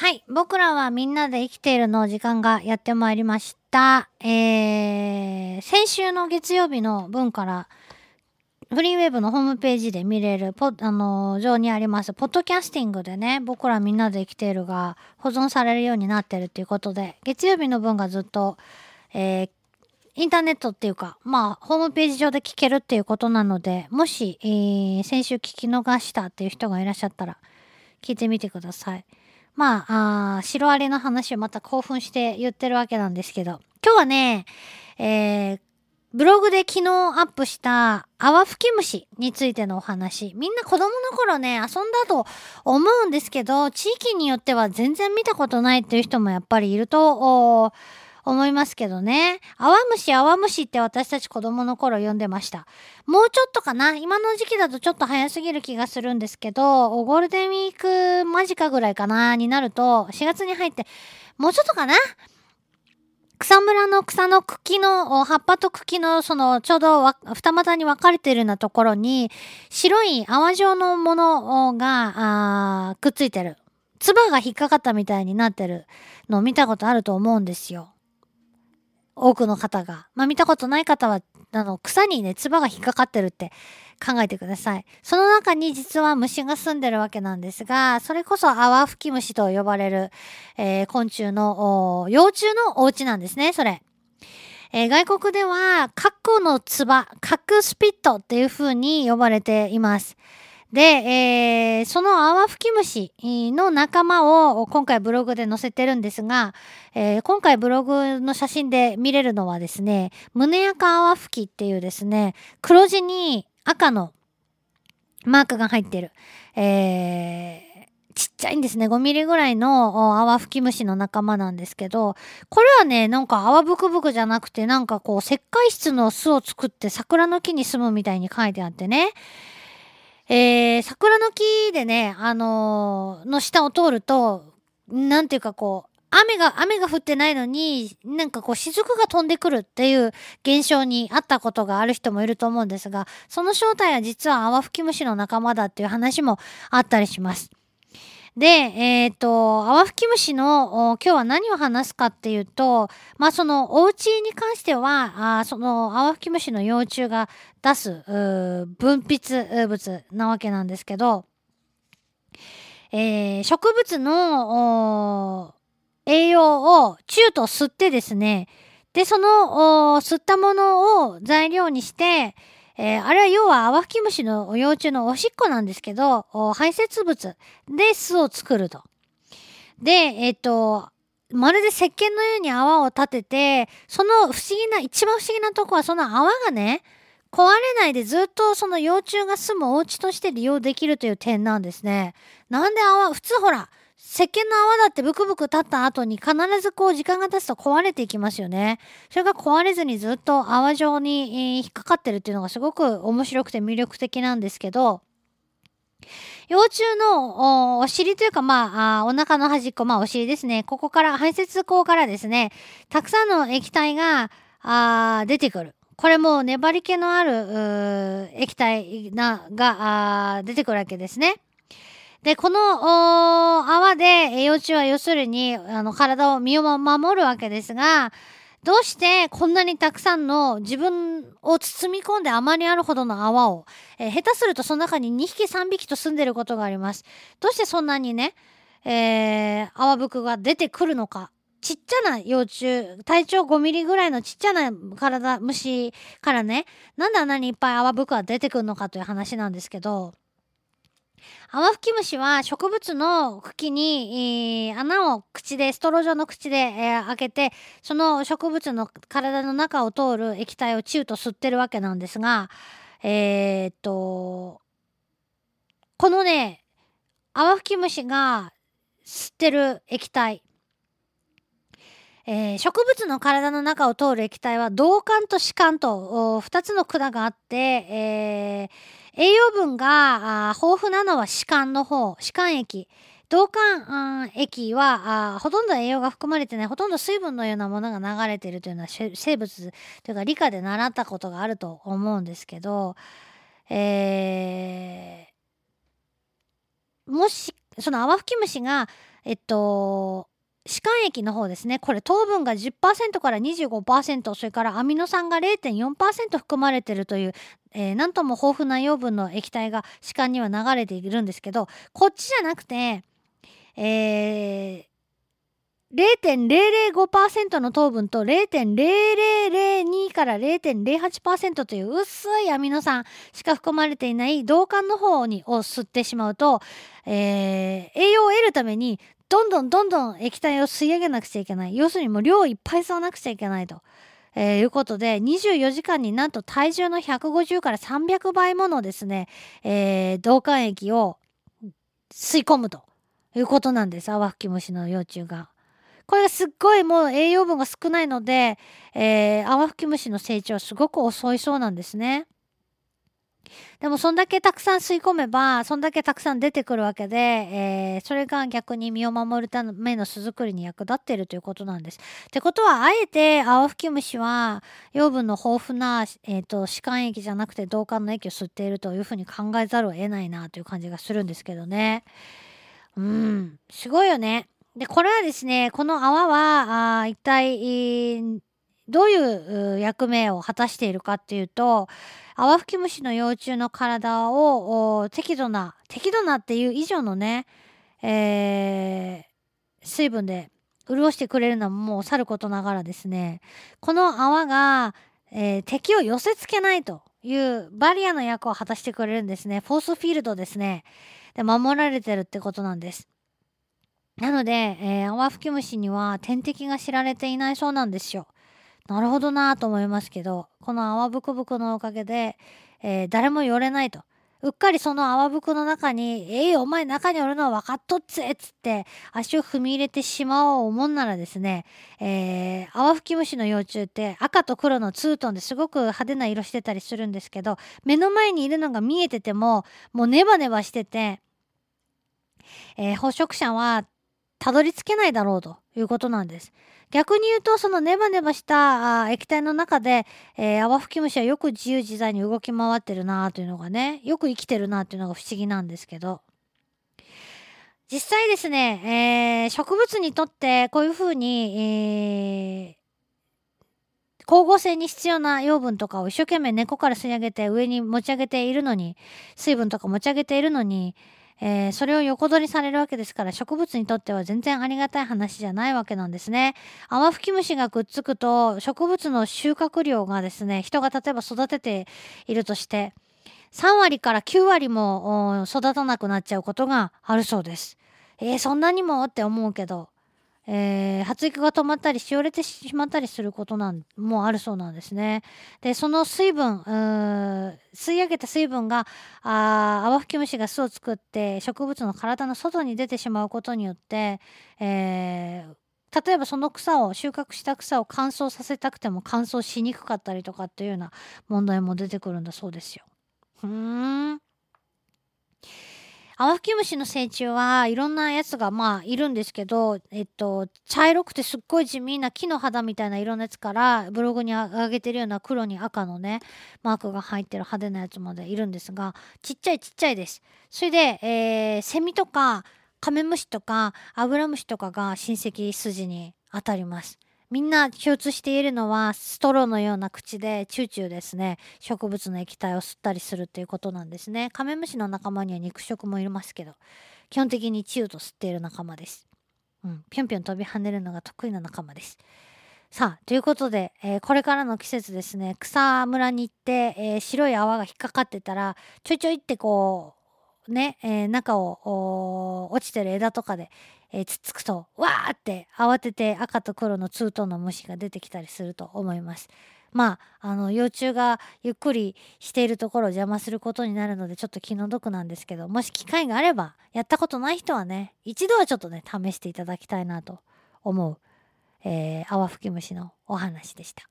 はい。僕らはみんなで生きているの時間がやってまいりました。えー、先週の月曜日の分から、フリーウェブのホームページで見れる、ポあのー上にあります、ポッドキャスティングでね、僕らみんなで生きているが保存されるようになってるっていうことで、月曜日の分がずっと、えーインターネットっていうか、まあ、ホームページ上で聞けるっていうことなので、もし、えー先週聞き逃したっていう人がいらっしゃったら、聞いてみてください。まあ、あシロアリの話をまた興奮して言ってるわけなんですけど、今日はね、えーブログで昨日アップした泡吹き虫についてのお話。みんな子供の頃ね、遊んだと思うんですけど、地域によっては全然見たことないっていう人もやっぱりいるとお思いますけどね。泡虫、泡虫って私たち子供の頃呼んでました。もうちょっとかな？今の時期だとちょっと早すぎる気がするんですけど、ゴールデンウィーク間近ぐらいかな？になると、4月に入って、もうちょっとかな？草むらの草の茎の、葉っぱと茎の、その、ちょうど二股に分かれてるようなところに、白い泡状のものが、くっついてる。唾が引っかかったみたいになってるのを見たことあると思うんですよ。多くの方が。まあ見たことない方は、あの、草にね、唾が引っかかってるって考えてください。その中に実は虫が住んでるわけなんですが、それこそ泡吹き虫と呼ばれる、えー昆虫の幼虫のお家なんですね、それ。えー外国では、カッコの唾、カックスピットっていう風に呼ばれています。で、えーその泡吹き虫の仲間を今回ブログで載せてるんですが、えー今回ブログの写真で見れるのはですね、胸赤泡吹きっていうですね、黒地に赤のマークが入ってる。えーちっちゃいんですね。5ミリぐらいの泡吹き虫の仲間なんですけど、これはね、なんか泡ブクブクじゃなくて、なんかこう、石灰質の巣を作って桜の木に住むみたいに書いてあってね。えー、桜の木でね、あのーの下を通ると、なんていうかこう、雨が、雨が降ってないのに、なんかこう、雫が飛んでくるっていう現象にあったことがある人もいると思うんですが、その正体は実は泡吹き虫の仲間だっていう話もあったりします。で、えっ、と、泡吹き虫の今日は何を話すかっていうと、まあそのお家に関しては、あその泡吹き虫の幼虫が出す分泌物なわけなんですけど、えー植物の栄養を中と吸ってですね、で、その吸ったものを材料にして、えーあれは要は泡吹き虫の幼虫のおしっこなんですけど、排泄物で巣を作ると。で、えっ、と、まるで石鹸のように泡を立てて、その不思議な、一番不思議なとこはその泡がね、壊れないでずっとその幼虫が住むお家として利用できるという点なんですね。なんで泡、普通ほら、石鹸の泡だってブクブク立った後に必ずこう時間が経つと壊れていきますよね。それが壊れずにずっと泡状に、引っかかってるっていうのがすごく面白くて魅力的なんですけど、幼虫のお尻というか、まあ、お腹の端っこ、まあ、お尻ですね。ここから、排泄口からですね、たくさんの液体が、あ出てくる。これも粘り気のある液体ながあ出てくるわけですね。で、この泡で幼虫は要するにあの体を身を守るわけですが、どうしてこんなにたくさんの自分を包み込んであまりあるほどの泡を、えー下手するとその中に2匹3匹と住んでることがあります。どうしてそんなにね、えー泡吹くが出てくるのか。ちっちゃな幼虫、体長5ミリぐらいのちっちゃな体、虫からね、なんであんなにいっぱい泡吹くが出てくるのかという話なんですけど、アワフキムシは植物の茎に、えー穴を口で、ストロー状の口で、えー開けて、その植物の体の中を通る液体をチューと吸ってるわけなんですが、えーっと、このね、アワフキムシが吸ってる液体、えー植物の体の中を通る液体は導管と歯管と2つの管があって、えー栄養分が豊富なのは歯間の方、歯間液。導管うん液はあほとんど栄養が含まれてない、ほとんど水分のようなものが流れてるというのは生物というか理科で習ったことがあると思うんですけど、えーもし、その泡吹き虫がえっと歯間液の方ですね。これ糖分が10%から25%それからアミノ酸が0.4%含まれてるというえー、なんとも豊富な養分の液体が歯間には流れているんですけどこっちじゃなくて、えー、0.005%の糖分と0.0002から0.08%という薄いアミノ酸しか含まれていない導管の方にを吸ってしまうと、えー、栄養を得るためにどんどんどんどん液体を吸い上げなくちゃいけない要するにもう量をいっぱい吸わなくちゃいけないと。えー、いうことで24時間になんと体重の150から300倍ものですね、えー、導管液を吸い込むということなんですアワフキムシの幼虫が。これがすっごいもう栄養分が少ないので、えー、アワフキムシの成長すごく遅いそうなんですね。でもそんだけたくさん吸い込めばそんだけたくさん出てくるわけで、えー、それが逆に身を守るための巣作りに役立っているということなんです。ってことはあえてアワフキムシは養分の豊富な、えーと、歯間液じゃなくて導管の液を吸っているというふうに考えざるを得ないなという感じがするんですけどね。うんすごいよね。で、これはですね、この泡は、あ一体、どういう役目を果たしているかっていうと、アワフキムシの幼虫の体を適度な、適度なっていう以上のね、えー、水分で潤してくれるのはもうさることながらですね、この泡が、えー、敵を寄せ付けないというバリアの役を果たしてくれるんですね。フォースフィールドですね。で、守られてるってことなんです。なので、えー、アワフキムシには天敵が知られていないそうなんですよ。なるほどなと思いますけど、この泡ぶくぶくのおかげで、えー、誰も寄れないと。うっかりその泡ぶくの中に、えー、お前中におるのは分かっとっつえっつって足を踏み入れてしまおう思んならですね、えー、泡吹き虫の幼虫って赤と黒のツートンですごく派手な色してたりするんですけど、目の前にいるのが見えてても、もうネバネバしてて、えー、捕食者はたどり着けないだろうということなんです。逆に言うと、そのネバネバした液体の中で、えー、泡吹き虫はよく自由自在に動き回ってるなというのがね、よく生きてるなというのが不思議なんですけど。実際ですね、えー、植物にとってこういうふうに、えー、光合成に必要な養分とかを一生懸命根っこから吸い上げて上に持ち上げているのに、水分とか持ち上げているのに、えー、それを横取りされるわけですから植物にとっては全然ありがたい話じゃないわけなんですね。アマフキムシがくっつくと植物の収穫量がですね人が例えば育てているとして3割から9割も育たなくなっちゃうことがあるそうです。えー、そんなにもって思うけどえー、発育が止まったりしおれてしまったりすることなんもあるそうなんですね。でその水分吸い上げた水分があアワフキムシが巣を作って植物の体の外に出てしまうことによって、えー、例えばその草を収穫した草を乾燥させたくても乾燥しにくかったりとかっていうような問題も出てくるんだそうですよ。ふんアワフキムシの成虫はいろんなやつがまあいるんですけど、えっと、茶色くてすっごい地味な木の肌みたいな色のやつからブログに上げてるような黒に赤のねマークが入ってる派手なやつまでいるんですがちっちゃいちっちゃいです。それで、えー、セミとかカメムシとかアブラムシとかが親戚筋に当たります。みんな共通しているのはストローのような口でチューチューですね。植物の液体を吸ったりするっていうことなんですね。カメムシの仲間には肉食もいますけど。基本的にチューと吸っている仲間です。ぴょんぴょん飛び跳ねるのが得意な仲間です。さあということで、えー、これからの季節ですね。草むらに行って、えー、白い泡が引っかかってたらちょいちょいってこうね、えー、中を落ちてる枝とかでえー、つっつくとわーって慌てて赤と黒のツートンの虫が出てきたりすると思います。まあ、あの幼虫がゆっくりしているところを邪魔することになるのでちょっと気の毒なんですけどもし機会があればやったことない人はね一度はちょっとね試していただきたいなと思う、えー、アワフキムシのお話でした。